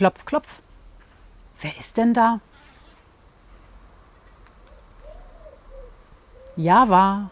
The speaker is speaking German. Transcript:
Klopf, klopf. Wer ist denn da? Java.